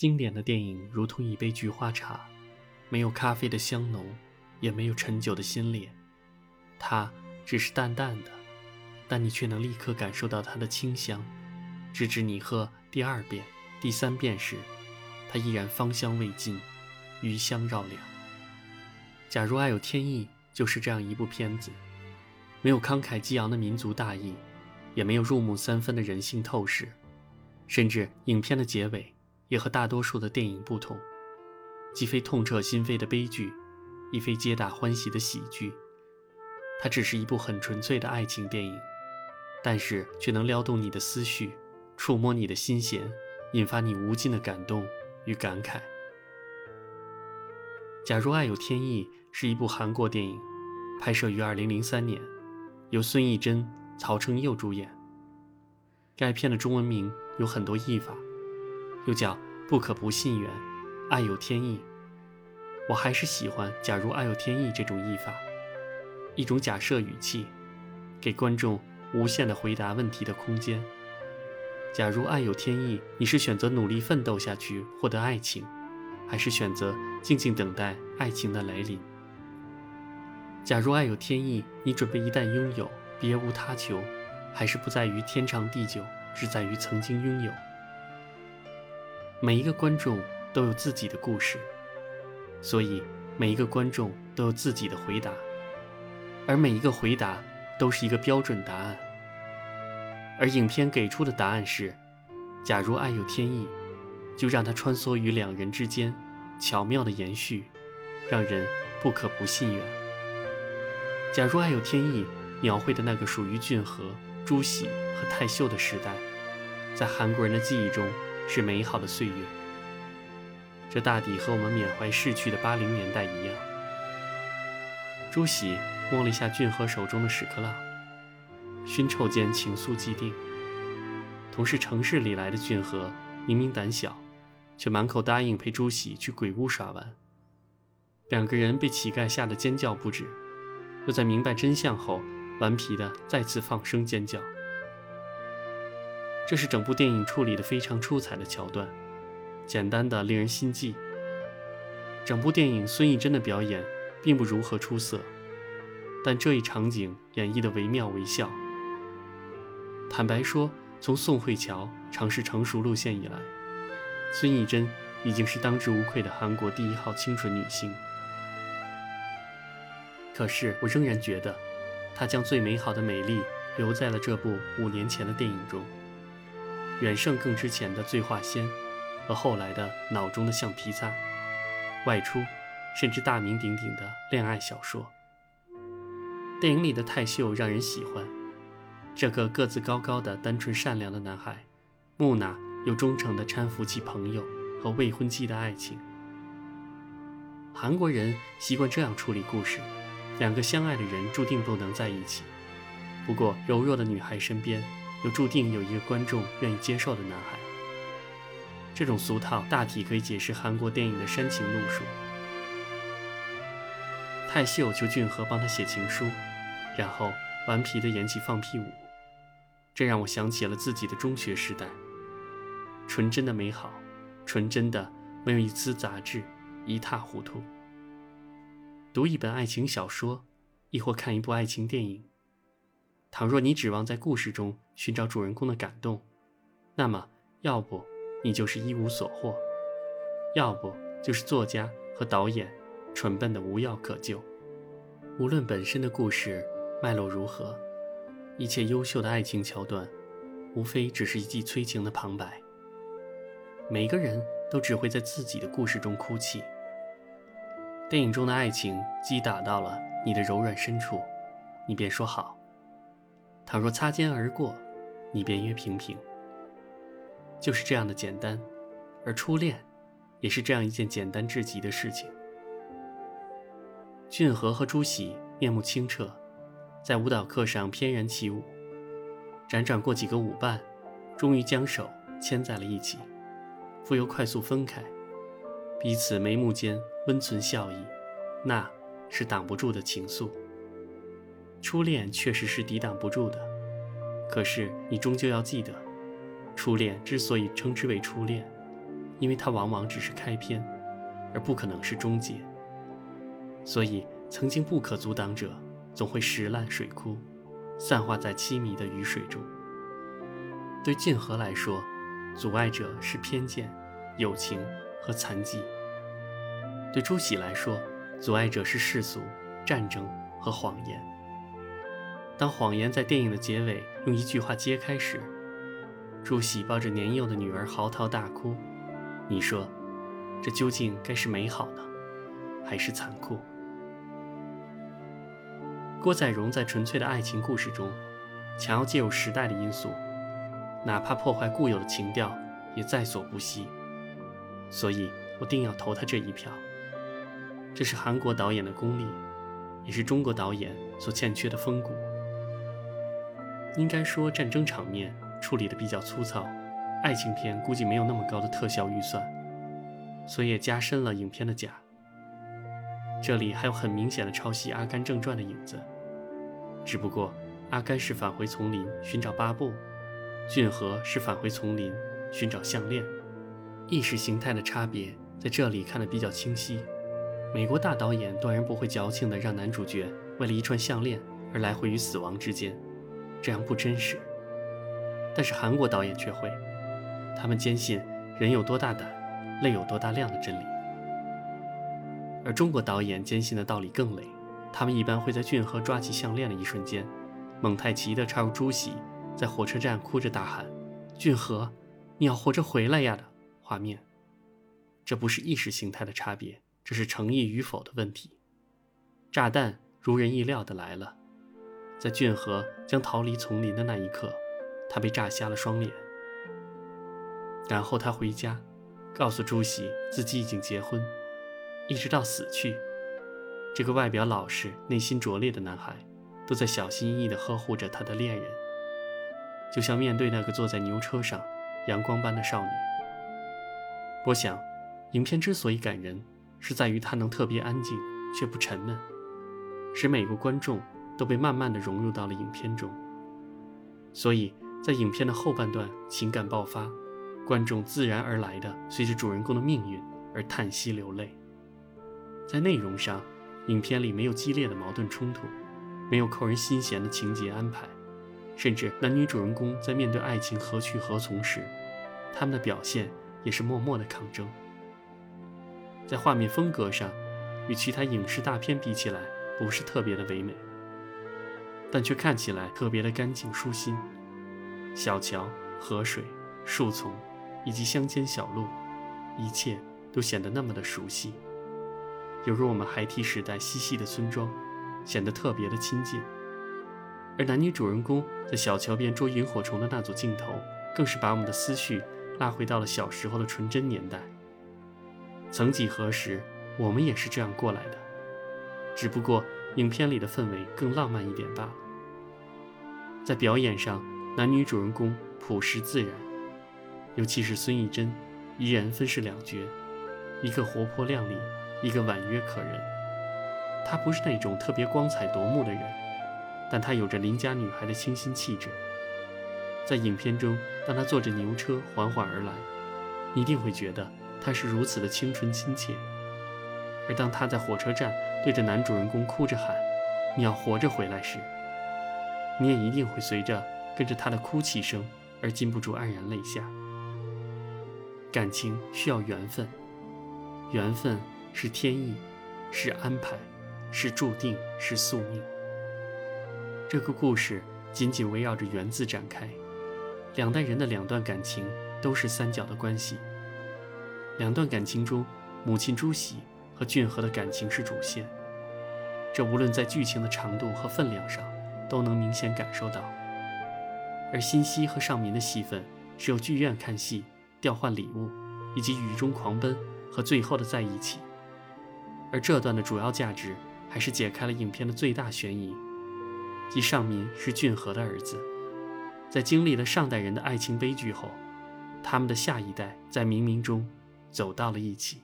经典的电影如同一杯菊花茶，没有咖啡的香浓，也没有陈酒的鲜烈，它只是淡淡的，但你却能立刻感受到它的清香，直至你喝第二遍、第三遍时，它依然芳香未尽，余香绕梁。假如爱有天意，就是这样一部片子，没有慷慨激昂的民族大义。也没有入木三分的人性透视，甚至影片的结尾也和大多数的电影不同，既非痛彻心扉的悲剧，亦非皆大欢喜的喜剧，它只是一部很纯粹的爱情电影，但是却能撩动你的思绪，触摸你的心弦，引发你无尽的感动与感慨。假如爱有天意是一部韩国电影，拍摄于二零零三年，由孙艺珍。曹承佑主演。该片的中文名有很多译法，又叫“不可不信缘”，“爱有天意”。我还是喜欢“假如爱有天意”这种译法，一种假设语气，给观众无限的回答问题的空间。假如爱有天意，你是选择努力奋斗下去获得爱情，还是选择静静等待爱情的来临？假如爱有天意，你准备一旦拥有。别无他求，还是不在于天长地久，只在于曾经拥有。每一个观众都有自己的故事，所以每一个观众都有自己的回答，而每一个回答都是一个标准答案。而影片给出的答案是：假如爱有天意，就让它穿梭于两人之间，巧妙的延续，让人不可不信缘。假如爱有天意。描绘的那个属于俊和、朱喜和泰秀的时代，在韩国人的记忆中是美好的岁月。这大抵和我们缅怀逝去的八零年代一样。朱喜摸了一下俊和手中的屎壳郎，熏臭间情愫既定。同是城市里来的俊和，明明胆小，却满口答应陪朱喜去鬼屋耍玩。两个人被乞丐吓得尖叫不止，又在明白真相后。顽皮的再次放声尖叫，这是整部电影处理的非常出彩的桥段，简单的令人心悸。整部电影孙艺珍的表演并不如何出色，但这一场景演绎的惟妙惟肖。坦白说，从宋慧乔尝试成熟路线以来，孙艺珍已经是当之无愧的韩国第一号清纯女星。可是我仍然觉得。她将最美好的美丽留在了这部五年前的电影中，远胜更之前的《醉画仙》和后来的《脑中的橡皮擦》，外出，甚至大名鼎鼎的恋爱小说。电影里的泰秀让人喜欢，这个个子高高的、单纯善良的男孩，木讷又忠诚地搀扶起朋友和未婚妻的爱情。韩国人习惯这样处理故事。两个相爱的人注定不能在一起。不过，柔弱的女孩身边又注定有一个观众愿意接受的男孩。这种俗套大体可以解释韩国电影的煽情路数。泰秀求俊和帮他写情书，然后顽皮地演起放屁舞，这让我想起了自己的中学时代，纯真的美好，纯真的没有一丝杂质，一塌糊涂。读一本爱情小说，亦或看一部爱情电影。倘若你指望在故事中寻找主人公的感动，那么要不你就是一无所获，要不就是作家和导演蠢笨的无药可救。无论本身的故事脉络如何，一切优秀的爱情桥段，无非只是一记催情的旁白。每个人都只会在自己的故事中哭泣。电影中的爱情击打到了你的柔软深处，你便说好；倘若擦肩而过，你便约平平。就是这样的简单，而初恋，也是这样一件简单至极的事情。俊和和朱喜面目清澈，在舞蹈课上翩然起舞，辗转过几个舞伴，终于将手牵在了一起，复又快速分开。彼此眉目间温存笑意，那是挡不住的情愫。初恋确实是抵挡不住的，可是你终究要记得，初恋之所以称之为初恋，因为它往往只是开篇，而不可能是终结。所以，曾经不可阻挡者，总会石烂水枯，散化在凄迷的雨水中。对俊河来说，阻碍者是偏见、友情和残疾；对朱熹来说，阻碍者是世俗、战争和谎言。当谎言在电影的结尾用一句话揭开时，朱熹抱着年幼的女儿嚎啕大哭。你说，这究竟该是美好呢，还是残酷？郭载荣在纯粹的爱情故事中，强要介入时代的因素，哪怕破坏固有的情调，也在所不惜。所以我定要投他这一票。这是韩国导演的功力，也是中国导演所欠缺的风骨。应该说，战争场面处理的比较粗糙。爱情片估计没有那么高的特效预算，所以也加深了影片的假。这里还有很明显的抄袭《阿甘正传》的影子，只不过阿甘是返回丛林寻找巴布，俊河是返回丛林寻找项链，意识形态的差别在这里看得比较清晰。美国大导演断然不会矫情的让男主角为了一串项链而来回于死亡之间，这样不真实。但是韩国导演却会。他们坚信人有多大胆，泪有多大量的真理，而中国导演坚信的道理更雷。他们一般会在俊河抓起项链的一瞬间，蒙太奇的插入朱熹在火车站哭着大喊：“俊河，你要活着回来呀！”的画面。这不是意识形态的差别，这是诚意与否的问题。炸弹如人意料的来了，在俊河将逃离丛林的那一刻，他被炸瞎了双眼。然后他回家，告诉朱熹自己已经结婚，一直到死去。这个外表老实、内心拙劣的男孩，都在小心翼翼地呵护着他的恋人，就像面对那个坐在牛车上阳光般的少女。我想，影片之所以感人，是在于它能特别安静却不沉闷，使每个观众都被慢慢的融入到了影片中。所以在影片的后半段，情感爆发。观众自然而然的随着主人公的命运而叹息流泪。在内容上，影片里没有激烈的矛盾冲突，没有扣人心弦的情节安排，甚至男女主人公在面对爱情何去何从时，他们的表现也是默默的抗争。在画面风格上，与其他影视大片比起来，不是特别的唯美，但却看起来特别的干净舒心。小桥、河水、树丛。以及乡间小路，一切都显得那么的熟悉，犹如我们孩提时代嬉戏的村庄，显得特别的亲近。而男女主人公在小桥边捉萤火虫的那组镜头，更是把我们的思绪拉回到了小时候的纯真年代。曾几何时，我们也是这样过来的，只不过影片里的氛围更浪漫一点罢了。在表演上，男女主人公朴实自然。尤其是孙艺珍，一人分饰两角，一个活泼靓丽，一个婉约可人。她不是那种特别光彩夺目的人，但她有着邻家女孩的清新气质。在影片中，当她坐着牛车缓缓而来，你一定会觉得她是如此的清纯亲切；而当她在火车站对着男主人公哭着喊“你要活着回来”时，你也一定会随着跟着他的哭泣声而禁不住黯然泪下。感情需要缘分，缘分是天意，是安排，是注定，是宿命。这个故事紧紧围绕着“缘”字展开，两代人的两段感情都是三角的关系。两段感情中，母亲朱熹和俊河的感情是主线，这无论在剧情的长度和分量上，都能明显感受到。而欣熙和尚民的戏份是由剧院看戏。调换礼物，以及雨中狂奔和最后的在一起。而这段的主要价值，还是解开了影片的最大悬疑，即尚民是俊河的儿子。在经历了上代人的爱情悲剧后，他们的下一代在冥冥中走到了一起。